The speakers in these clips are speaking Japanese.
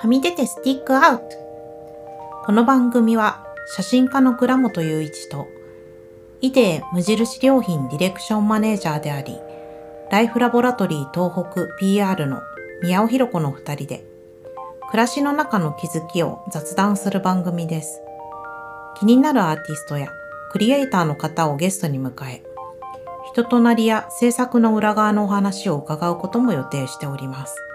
はみ出てスティックアウトこの番組は写真家の倉本雄一とイデ無印良品ディレクションマネージャーでありライフラボラトリー東北 PR の宮尾弘子の二人で暮らしの中の気づきを雑談する番組です気になるアーティストやクリエイターの方をゲストに迎え人となりや制作の裏側のお話を伺うことも予定しております。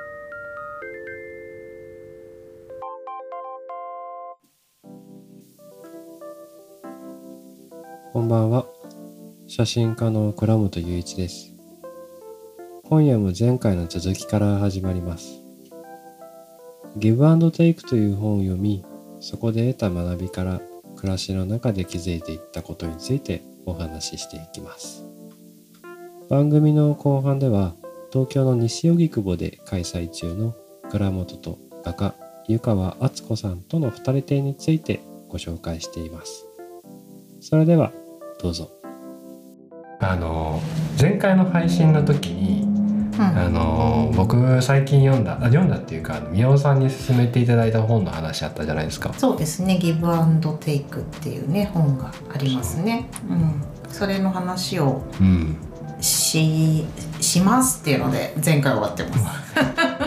ばんは。写真家の倉本雄一です。今夜も前回の続きから始まります。Give and Take という本を読み、そこで得た学びから暮らしの中で気づいていったことについてお話ししていきます。番組の後半では、東京の西荻窪で開催中の倉本と画家湯川敦子さんとの二人展についてご紹介しています。それではどうぞ。あの前回の配信の時に、あの僕最近読んだあ読んだっていうか宮尾さんに勧めていただいた本の話あったじゃないですか。そうですね「ギブアンドテイクっていうね本がありますね。うん、それの話をうん。ししますっていうので前回終わってます。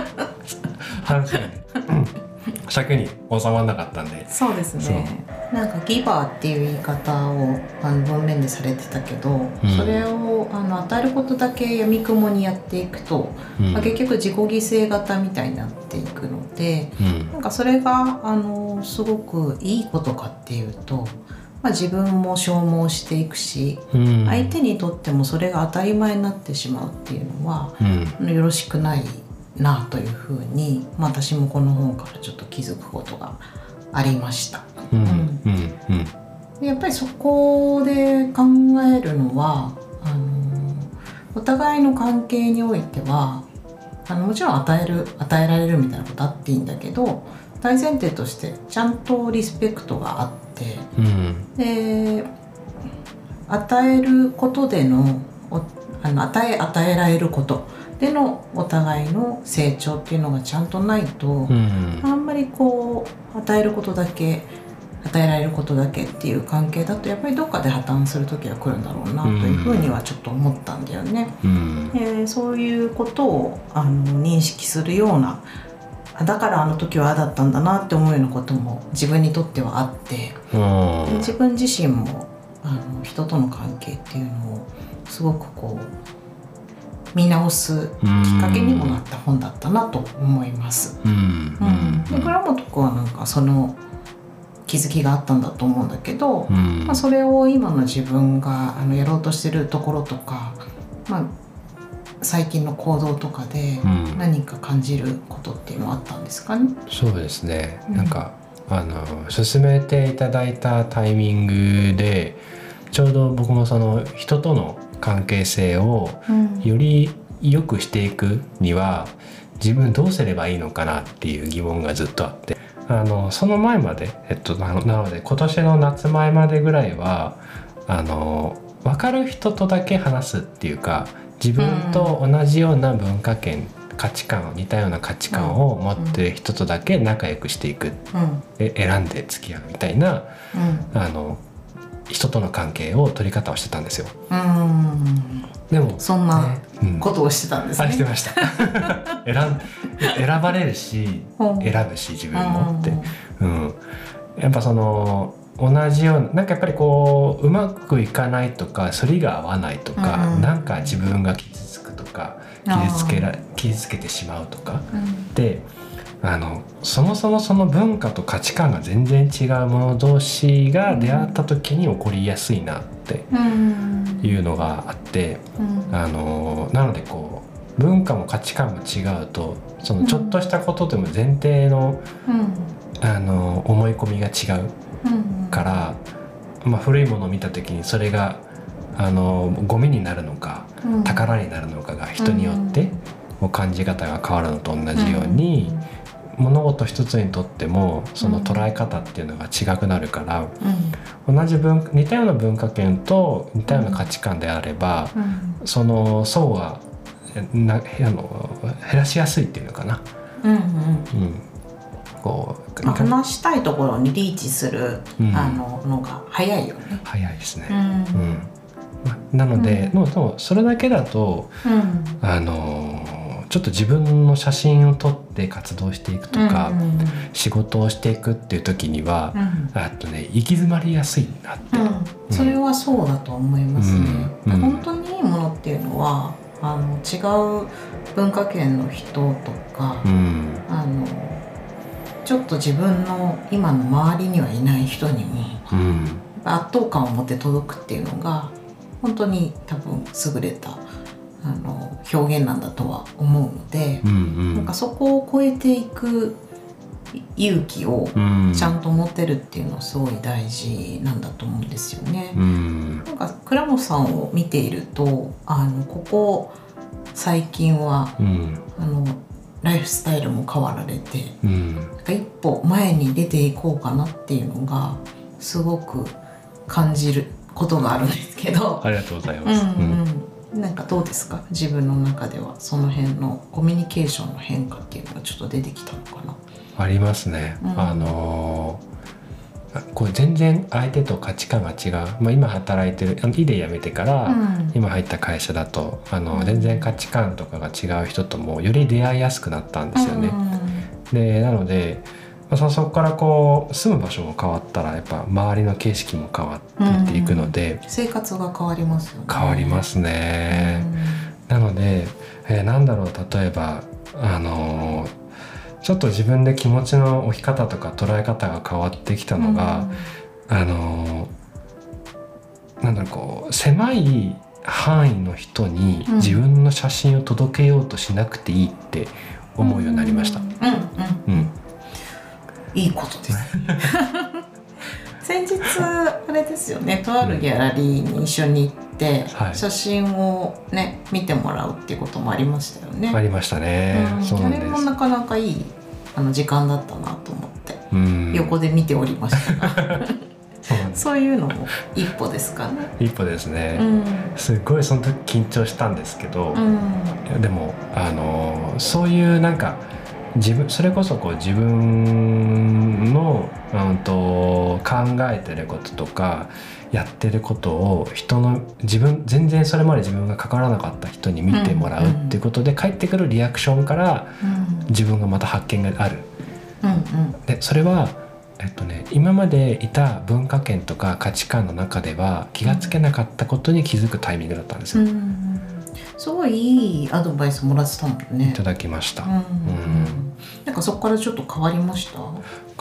話がね、うん尺に収まらなかったんで。そうですね。なんかギバーっていう言い方をあの文面でされてたけど、うん。それをあの与えることだけ闇雲にやっていくと、うん。まあ、結局自己犠牲型みたいになっていくので、うん。なんかそれがあのすごくいいことかっていうと、まあ、自分も消耗していくし、うん。相手にとってもそれが当たり前になってしまうっていうのはよろしくないなというふうに、まあ、私もこの本からちょっと気づくことがありました。うんうんうん。でやっぱりそこで考えるのはあのお互いの関係においてはあのもちろん与える与えられるみたいなことあっていいんだけど大前提としてちゃんとリスペクトがあってうん。で与えることでのおあの与え与えられることでのお互いの成長っていうのがちゃんとないと、うん。あんまりこう与えることだけ与えられることだけっていう関係だとやっぱりどっかで破綻する時が来るんだろうなというふうにはちょっと思ったんだよね。うん。でそういうことをあの認識するようなあだからあの時はああだったんだなって思うようなことも自分にとってはあって自分自身もあの人との関係っていうのをすごくこう見直すきっかけにもなった本だったなと思います。うん。うん、で倉本君はなんかその気づきがあったんだと思うんだけど、うん。まあ、それを今の自分があのやろうとしてるところとか、まあ、最近の行動とかでうん。何か感じることっていうのはあったんですかね？そうですね、うん。なんかあの勧めていただいたタイミングでちょうど僕もその人との関係性をうん。より良くしていくには自分どうすればいいのかなっていう疑問がずっとあってあのその前まで、えっと、なので今年の夏前までぐらいはあの分かる人とだけ話すっていうか自分と同じような文化圏、価値観似たような価値観を持ってる人とだけ仲良くしていく、うん。で選んで付き合うみたいなうん。あの人との関係を取り方をしてたんですよ。うんでもそんなね。うん。ことをしてたんですね。あしてました。選ん選ばれるしう。ん選ぶし自分もって、うん、やっぱその同じようななんかやっぱりこううまくいかないとか反りが合わないとか、うん。なんか自分が傷つくとか傷つけら傷つけてしまうとかうん。であのそもそもその文化と価値観が全然違う者同士が出会った時に起こりやすいなってうん。いうのがあって。うん。あのなのでこう文化も価値観も違うとそのちょっとしたことでも前提の,、うん。あの思い込みが違ううん。から、まあ、古いものを見た時にそれがあのゴミになるのかうん。宝になるのかが人によってこう感じ方が変わるのと同じように、物事一つにとってもその捉え方っていうのが違くなるから、うん。同じ文似たような文化圏と似たような価値観であれば、うん。その層はなあの減らしやすいっていうのかな。うんうん。うん、こう、まあ、話したいところにリーチする、うん。あののが早いよね。早いですね。うん。うん。まなので、うん。もうそれだけだとうん。あのーちょっと自分の写真を撮って活動していくとか、うんうん仕事をしていくっていう時には、うんあとね行き詰まりやすいなって、うん、それはそうだと思いますね。うん。うん。本当にいいものっていうのはあの違う文化圏の人とか、うん。あのちょっと自分の今の周りにはいない人にもうん。圧倒感を持って届くっていうのが本当に多分優れたあの表現なんだとは思うので、うんうん。なんかそこを超えていく勇気をうん。ちゃんと持てるっていうのはすごい大事なんだと思うんですよね。うん。なんか倉本さんを見ているとあのここ最近はうん。あのライフスタイルも変わられてうん。なんか一歩前に出ていこうかなっていうのがすごく感じることがあるんですけど、ありがとうございうんます。うん、なんかどうですか？自分の中ではその辺のコミュニケーションの変化っていうのがちょっと出てきたのかな？ありますね。うんあのーこれ全然相手と価値観が違う、まあ、今働いてるあのイデ辞めてから、うん今入った会社だとあの、うん全然価値観とかが違う人ともより出会いやすくなったんですよね。でなので、まあ、そそこからこう住む場所も変わったらやっぱ周りの景色も変わっていくので、生活が変わりますよね。変わりますね。なので、えーなんだろう例えばあのーちょっと自分で気持ちの置き方とか捉え方が変わってきたのが、あのーなんだろうこう狭い範囲の人にうん自分の写真を届けようとしなくていいって思うようになりました。うんうんうん、いいことです。先日あれですよねとあるギャラリーに一緒に行って、はい写真をね見てもらうっていうこともありましたよね。ありましたね。うんあれも。なかなかいいあの時間だったなと思って、うん、横で見ておりましたが そういうのも一歩ですかね。一歩ですね。うんすごいその時緊張したんですけど、うんでもあのーそういうなんか自分それこそこう自分の、うん、と考えてることとかやってることを人の自分全然それまで自分が関わらなかった人に見てもらうっていうことで返ってくるリアクションからうん自分がまた発見がある。うんうんでそれはえっとね、今までいた文化圏とか価値観の中では気がつけなかったことに気づくタイミングだったんですよ。うんすごいいいアドバイスもらってたもんねいた。だきました。うんうんなんかそこからちょっと変わりました？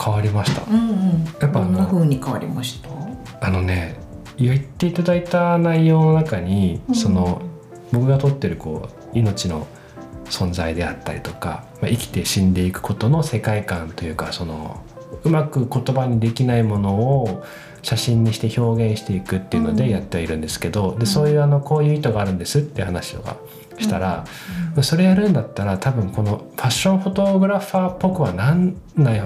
変わりました。うんうん。やっぱあのどんな風に変わりました？あのね言っていただいた内容の中に、その僕がとってるこう命の存在であったりとか、まあ、生きて死んでいくことの世界観というかそのうまく言葉にできないものを写真にして表現していくっていうのでやってはいるんですけど、でそういうあのこういう意図があるんですって話をしたら、それやるんだったら多分このファッションフォトグラファーっぽくはなんない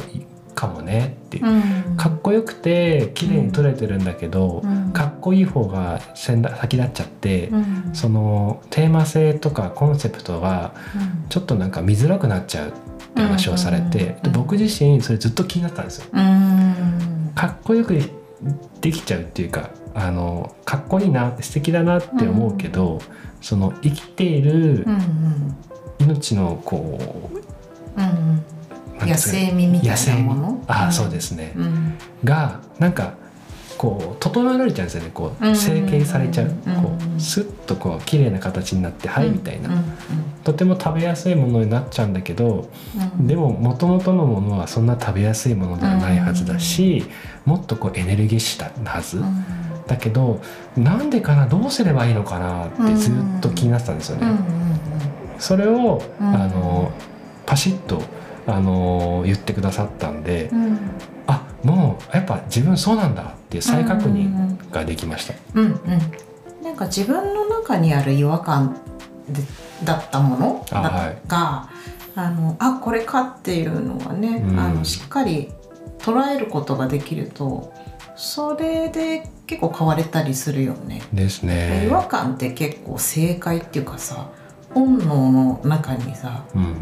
かもねっていう。うん。かっこよくて綺麗に撮れてるんだけど、うん。かっこいい方が先だ先立っちゃって、うん。そのテーマ性とかコンセプトがちょっとなんか見づらくなっちゃう。って話をされて、うんで僕自身それずっと気になったんですよ。うんかっこよくできちゃうっていうかあのかっこいいな素敵だなって思うけど、その生きているうんうん。命のこう、うん野なんですかね生味みたいなもの？ああ、ん。そうですね、うん。がなんかこう整えられちゃうんですよねこうんう成形されちゃう、うんこうスッとこう綺麗な形になって、はいみたいな、うんとても食べやすいものになっちゃうんだけどうん。でも元々のものはそんな食べやすいものではないはずだし、もっとこうエネルギッシュなはず、うん。だけどなんでかなどうすればいいのかなってずっと気になってたんですよね。うん。それを、うん。あのパシッとあの言ってくださったんで、うん。あもうやっぱ自分そうなんだっていう再確認ができました。うんうんなんか自分の中にある違和感でだったものだあはい。があのあこれかっていうのはね、うん。あのしっかり捉えることができるとそれで結構変われたりするよね。ですね。違和感って結構正解っていうかさ本能の中にさうん。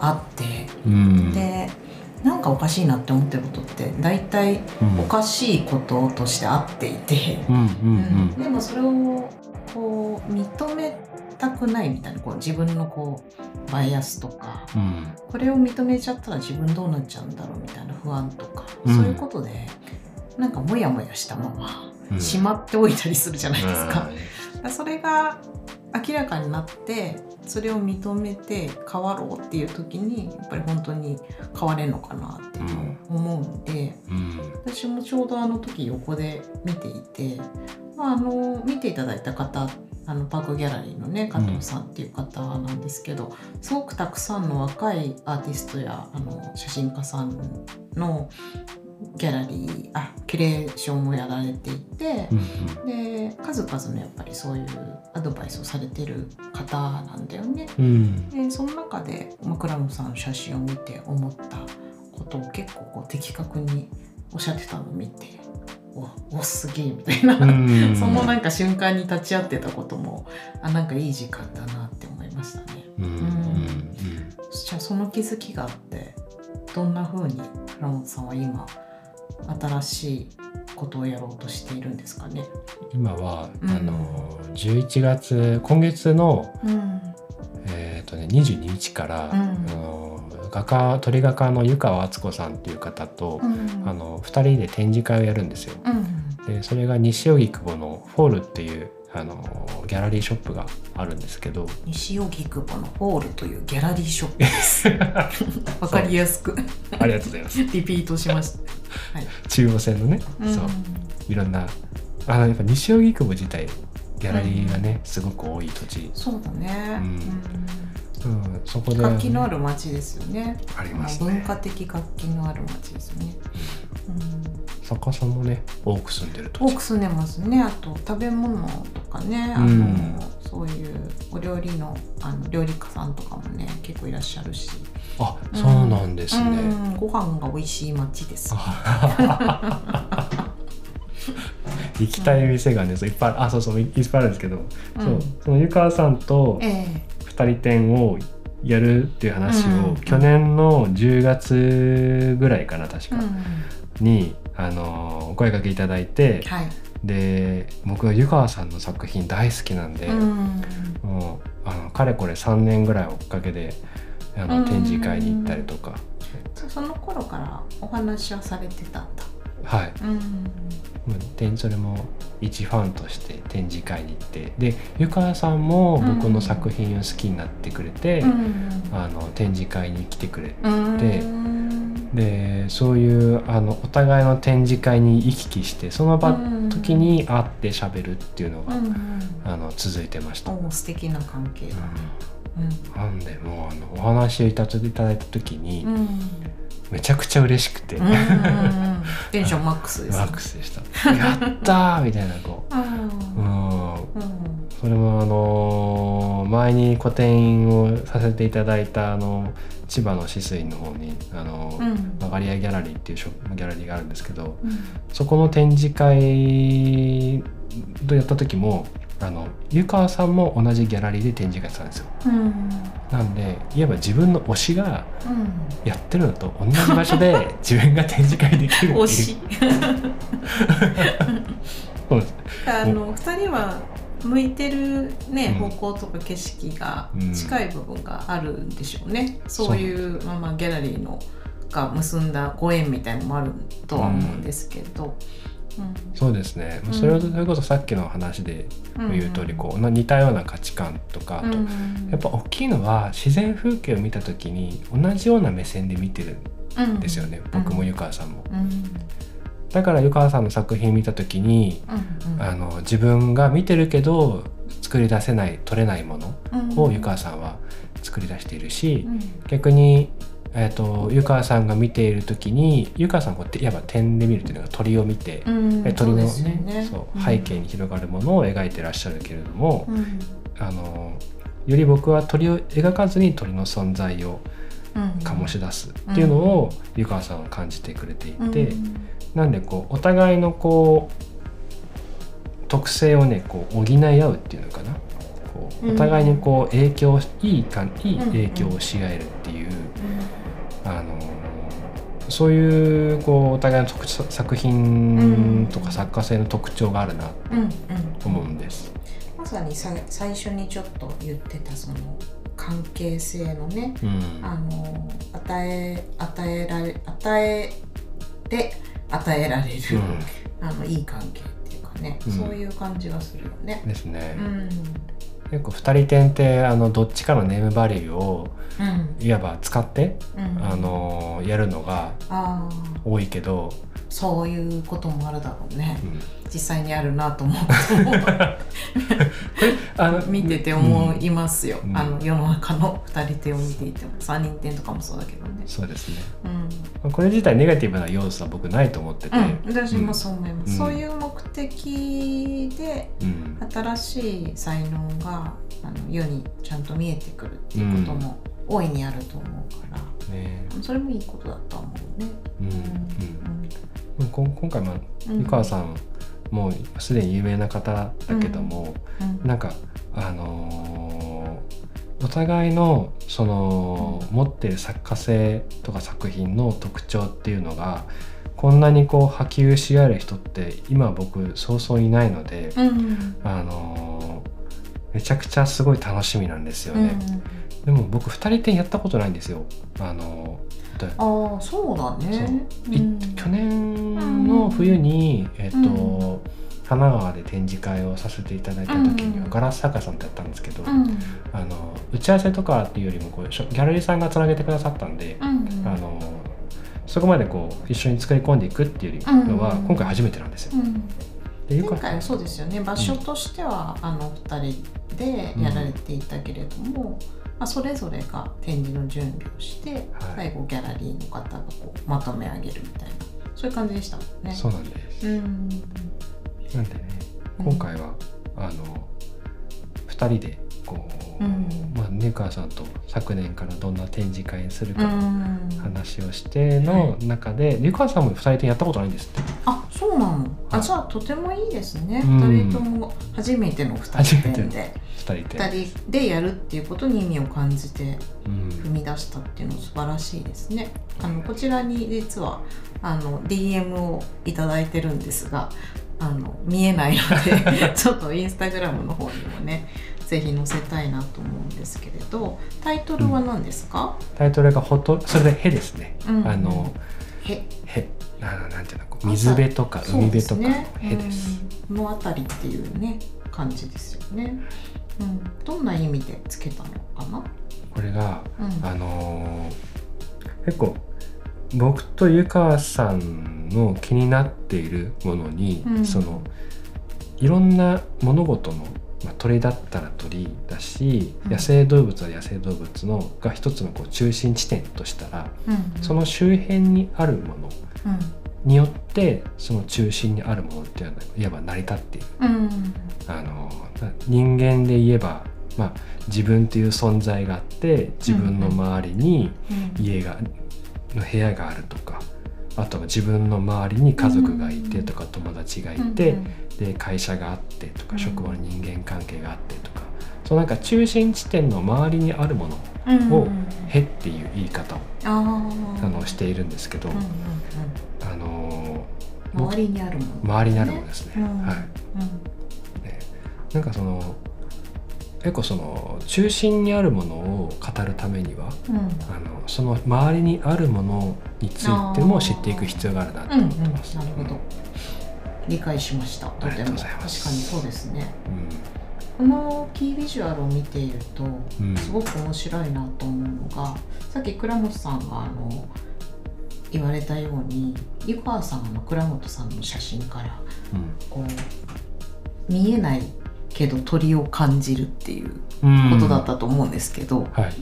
あってうん。でなんかおかしいなって思ってることって大体うん。おかしいこととしてあっていて、うん。でもそれをこう認めたくないみたいなこう自分のこうバイアスとかうん。うんこれを認めちゃったら自分どうなっちゃうんだろうみたいな不安とか、うん。そういうことでなんかモヤモヤしたままうん。しまっておいたりするじゃないですか。うんそれが明らかになってそれを認めて変わろうっていう時にやっぱり本当に変われるのかなっていうのを思うんで、うん。私もちょうどあの時横で見ていて、まあ、あの見ていただいた方あのパークギャラリーのね加藤さんっていう方なんですけど、すごくたくさんの若いアーティストやあの写真家さんのギャラリーあキュレーションをやられていてう、んで数々のやっぱりそういうアドバイスをされてる方なんだよね。うんでその中で、まあ、倉野さんの写真を見て思ったことを結構こう的確におっしゃってたのを見ておおすげえみたいな、うん。そのなんか瞬間に立ち会ってたこともあなんかいい時間だなって思いましたね。うんうんじゃあその気づきがあってどんな風に倉本さんは今新しいことをやろうとしているんですかね？今は、うん。あの11月今月のうん。えーとね、22日から、うん。あの画家鳥画家の湯川敦子さんっていう方と、うん。あの2人で展示会をやるんですよ。うん。でそれが西荻窪のフォールっていうあのギャラリーショップがあるんですけど。西荻窪のホールというギャラリーショップです。わかりやすく。ありがとうございます。リピートしました。はい。中央線のね、そう。いろんなあのやっぱ西荻窪自体ギャラリーがね、すごく多い土地、そうだね。うん。うん、そこうんで。活気のある街ですよね。ありますね。文化的活気のある街ですね。作家さんもね多く住んでる土地多く住んでますね。あと食べ物とかね、あの、うん。そういうお料理のあの料理家さんとかもね結構いらっしゃるし。あそうなんですね、うん。ご飯が美味しい街です。行きたい店がね、そういっぱいあそうそういいっぱいあるんですけど、うん。そう。その湯川さんとえ2人展をやるっていう話を、うん。去年の10月ぐらいかな確か、にあのお声掛けいただいてはい。で僕は湯川さんの作品大好きなんで、うん。もうあのかれこれ3年ぐらい追っかけであうん。の展示会に行ったりとか、そその頃からお話はされてたんだ。はいうん。まあ展それも一ファンとして展示会に行ってで湯川さんも僕の作品を好きになってくれて、あの展示会に来てくれうんでうんでそういうあのお互いの展示会に行き来してその場うん時に会って喋るっていうのが、うんうんあの続いてました。素敵な関係だね。なんでもうあのお話をいただいた時に、うん。うんめちゃくちゃ嬉しくて、テンションマックスです。マックスでした。やったーみたいなこう。ううん。それもあのー前に個展をさせていただいたあの千葉の止水の方にあのー、うん。マガリアギャラリーっていうショギャラリーがあるんですけどうん。そこの展示会でやった時もあの湯川さんも同じギャラリーで展示会したんですよ。うんなんでいわば自分の推しがうんやってるのと同じ場所で 自分が展示会できるっていう推し。あの二人は向いてるね、うん方向とか景色がうん近い部分があるんでしょうね。そういうまあまあギャラリーのが結んだご縁みたいのもあるとは思うんですけど。そうですね、うん。それはそれこそさっきの話でうん。言う通りこう似たような価値観とか、あとやっぱ大きいのは自然風景を見た時に同じような目線で見てるぱんですよね、僕も湯川さんも。うん。だから湯川さんの作品見た時にうんあの自分が見てるけど作り出せない撮れないものうんを湯川さんは作り出しているし、うん。逆に、えー、と湯川さんが見ている時に湯川さんこういわば点で見るというのが鳥を見て、うんえ鳥のそうね。背景に広がるものを描いてらっしゃるけれども、うん。あのより僕は鳥を描かずに鳥の存在をうん。醸し出すっていうのを湯川さんは感じてくれていて、うん。なんでこうお互いのこう特性をねこう補い合うっていうのかな。こうお互いにこう影響いいかいい影響をし合えるっていう、あのそういうこうお互いの特徴作品とか作家性の特徴があるなとうんうん思うんです。まさにさ最初にちょっと言ってたその関係性のねうんあの与え与えられ与えで与えられる、あのいい関係っていうかね、うんそういう感じがするよね。ですね。うん結構二人点ってあのどっちかのネームバリューをうんいわば使って、うん。あのやるのが多いけど、そういうこともあるだろうね。うん。実際にあるなと思う。あの見てて思いますよ、うん。あの世の中の2人手を見ていても3人点とかもそうだけどね。そうですね。うん、これ自体ネガティブな要素は僕ないと思ってて、うん、私もそう思います、うん。そういう目的でうん。新しい才能があの世にちゃんと見えてくるっていうことも大いにあると思うから、ね。それもいいことだとは思うね。うんうん。うん。今回まあうん。湯川さんもうすでに有名な方だけども、うん。なんかあのーお互いのその持ってる作家性とか作品の特徴っていうのがこんなにこう波及し合える人って今僕そうそういないので、うん。あのーめちゃくちゃすごい楽しみなんですようん。ね。でも僕二人展やったことないんですよ。あのああそうだね。いう。ん。去年の冬に、えっとうん。神奈川で展示会をさせていただいた時には、うん。ガラス作家さんとやったんですけど、うん。あの打ち合わせとかっていうよりもこうギャラリーさんがつなげてくださったんで、うん。あのそこまでこう一緒に作り込んでいくっていうのはうん。今回初めてなんですよ。うん。でゆか前回はそうですよね。場所としては、あの2人でやられていたけれども、まあ、それぞれが展示の準備をして、はい最後ギャラリーの方がこうまとめ上げるみたいなそういう感じでしたもんね。そうなんです。うんなんでね今回は、あの2人でこう、うんまあ、ね川さんと昨年からどんな展示会にするうかん。話をしての中で、ゆかさんも2人でやったことないんですって。あそうなの？はい。あじゃあとてもいいですね、うん。2人とも初めての2人展で2人で、2人でやるっていうことに意味を感じてうん。踏み出したっていうの素晴らしいですね。あのこちらに実はあの DM をいただいてるんですがあの見えないので ちょっとインスタグラムの方にもねぜひ載せたいなと思うんですけれどタイトルは何ですか、タイトルがほとそれで「へ」ですね、うんあのへ「へ」あのなんていうの水辺とか海辺とかの「へ」です。うん。のあたりっていうね感じですよね。うん、どんな意味でつけたのかな、これがうん。あのー結構僕と湯川さんの気になっているものに、うん。そのいろんな物事の、まあ、鳥だったら鳥だし、うん。野生動物は野生動物のが一つのこう中心地点としたら、うんその周辺にあるものうん。によってその中心にあるものっていうのはいわば成り立っている。うん。あの人間で言えば、まあ、自分という存在があって自分の周りにうん。家が、の部屋があるとかあとは自分の周りに家族がいてとか、友達がいて、で会社があってとか、うん。職場の人間関係があってとかそのなんか中心地点の周りにあるものうんを「へ」っていう言い方をあのしているんですけど、あのうん、周りにあるもの、周りにあるものですね。うんはい。ね。なんかその結構その中心にあるものを語るためにはうん。うんあのその周りにあるものについても知っていく必要があるなとうんうん。思ってます。なるほど。理解しました。とても確かにそうですね。うん。このキービジュアルを見ているとうん。すごく面白いなと思うのが、さっき倉本さんがあの言われたように湯川さんあの倉本さんの写真からこう見えないけど鳥を感じるっていううん。ことだったと思うんですけど、はい。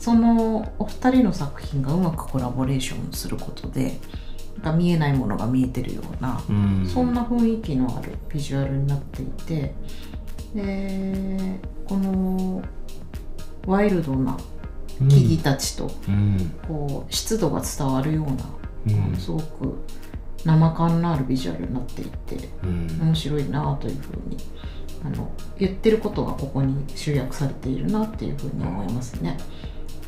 そのお二人の作品がうまくコラボレーションすることでなんか見えないものが見えてるような、うん。そんな雰囲気のあるビジュアルになっていてでこのワイルドな木々たちとうん。こう湿度が伝わるような、うん。すごく生感のあるビジュアルになっていてうん。面白いなというふうにあの言ってることがここに集約されているなっていうふうに思いますね。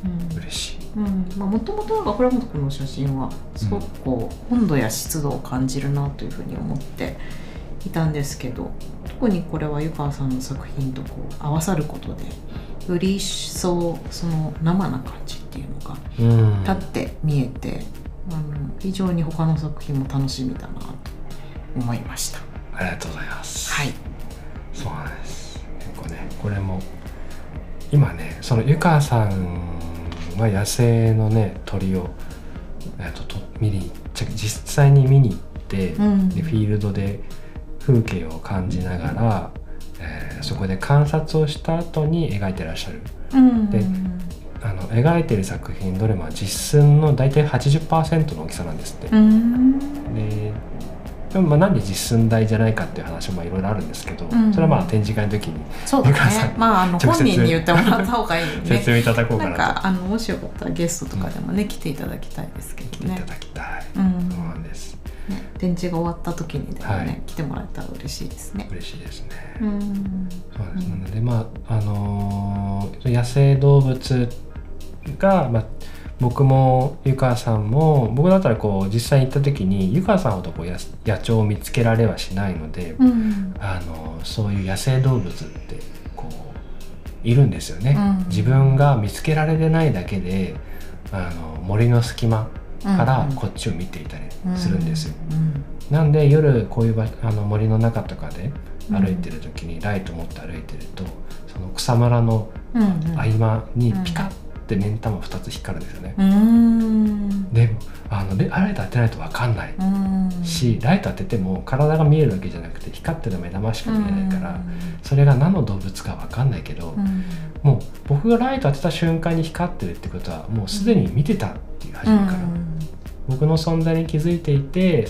うん嬉しい。うんまあ、もともとなんか倉本君の写真はすごくこう温度や湿度を感じるなというふうに思っていたんですけど特にこれは湯川さんの作品とこう合わさることでより一層その生な感じっていうのがうん立って見えてあの非常に他の作品も楽しみだなと思いました。ありがとうございます。はい、そうなんです。結構ね、これも今ね、その湯川さんは野生のね鳥をえっとと見にち実際に見に行って、うんでフィールドで風景を感じながら、えーそこで観察をした後に描いてらっしゃる。うんであの描いてる作品どれも実寸の大体80%の大きさなんですって。うんででもまあなんで実寸大じゃないかっていう話もいろいろあるんですけど、んそれはまあ展示会の時にそうだ。ねまああの本人に言ってもらった方がいいよね。説明いただこうかなかあのもしよかったらゲストとかでもね、来ていただきたいですけどね来ていた。だきたい、うんそうなんですね展示が終わった時にでもね、はい来てもらえたら嬉しいですね。嬉しいですね、うん。そうです、うんなのでまああのー野生動物が、まあ、僕も湯川さんも僕だったらこう実際に行った時に湯川さんほどこう野野鳥を見つけられはしないので、うん。あのそういう野生動物ってこういるんですよね、うん自分が見つけられてないだけであの森の隙間からこっちを見ていたりするんですよ、うん。なんで夜こういう場あの森の中とかで歩いてる時にライト持って歩いてると、その草むらの。合間にピカッて目ん玉2つ光るんですよね、うん。でもあのでライト当てないと分かんないうん。しライト当てても体が見えるわけじゃなくて光ってる目玉しか見えないから、それが何の動物か分かんないけど、うん。もう僕がライト当てた瞬間に光ってるってことはもうすでに見てたっていう初めから、僕の存在に気づいていて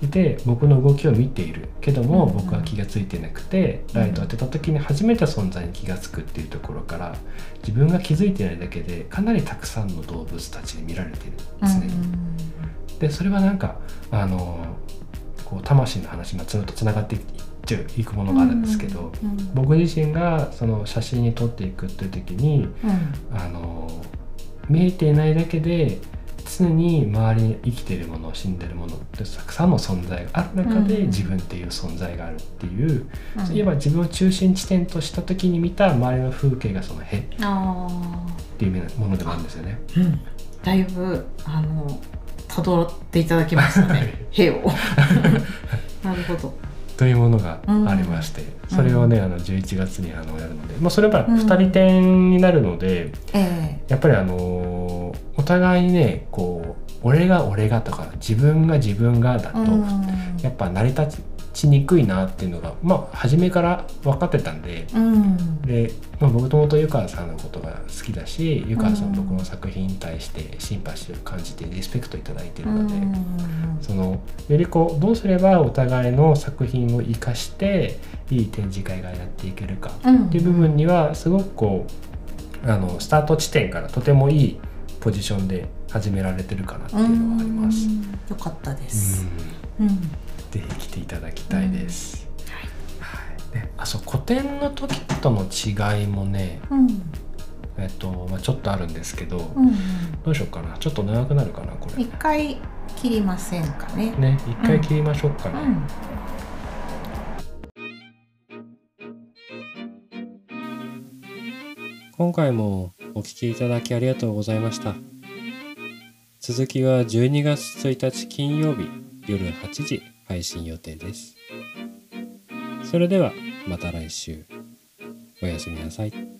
すいて僕の動きを見ているけども、うん僕は気が付いてなくてライト当てた時に初めて存在に気が付くっていうところから自分が気づいてないだけでかなりたくさんの動物たちに見られている常に。でそれはなんかあのこう魂の話がずっとつながっていっちゃういくものがあるんですけど、うん。僕自身がその写真に撮っていくっていう時にうん。あの見えていないだけで常に周りに生きているもの死んでるものってたくさんの存在がある中でうん自分っていう存在があるっていう、うん。そういえば自分を中心地点とした時に見た周りの風景がその「へ」っあていうものでもあるんですよね。あ。うん。だいぶあの辿っていただきましたね。兵を。なるほど。というものがありまして、うんそれをねあの11月にあのやるので、まあ、それは2人展になるので、えやっぱりあのお互いにねこう俺が俺がとか自分が自分がだえと、やっぱ成り立ちにくいなっていうのがまあ初めから分かってたんで。うん。で、まあ、僕ともと湯川さんのことが好きだし湯川さんうん僕の作品に対してシンパシーを感じてリスペクトいただいてるうので、ん。そのよりこうどうすればお互いの作品を生かしていい展示会がやっていけるかうん。っていう部分にはすごくこうあのスタート地点からとてもいいポジションで始められてるかなっていうのはあります。うんよかったでうす。んうん。ぜひ来ていただきたいです。はい、であそう古典の時との違いもね、うん。えっとまあ、ちょっとあるんですけど、うん。どうしようかなちょっと長くなるかなこれ一回切りませんかね。ね一回切りましょうかね。うん。今回もお聴きいただきありがとうございました。続きは12月1日金曜日夜8時配信予定です。それではまた来週。おやすみなさい。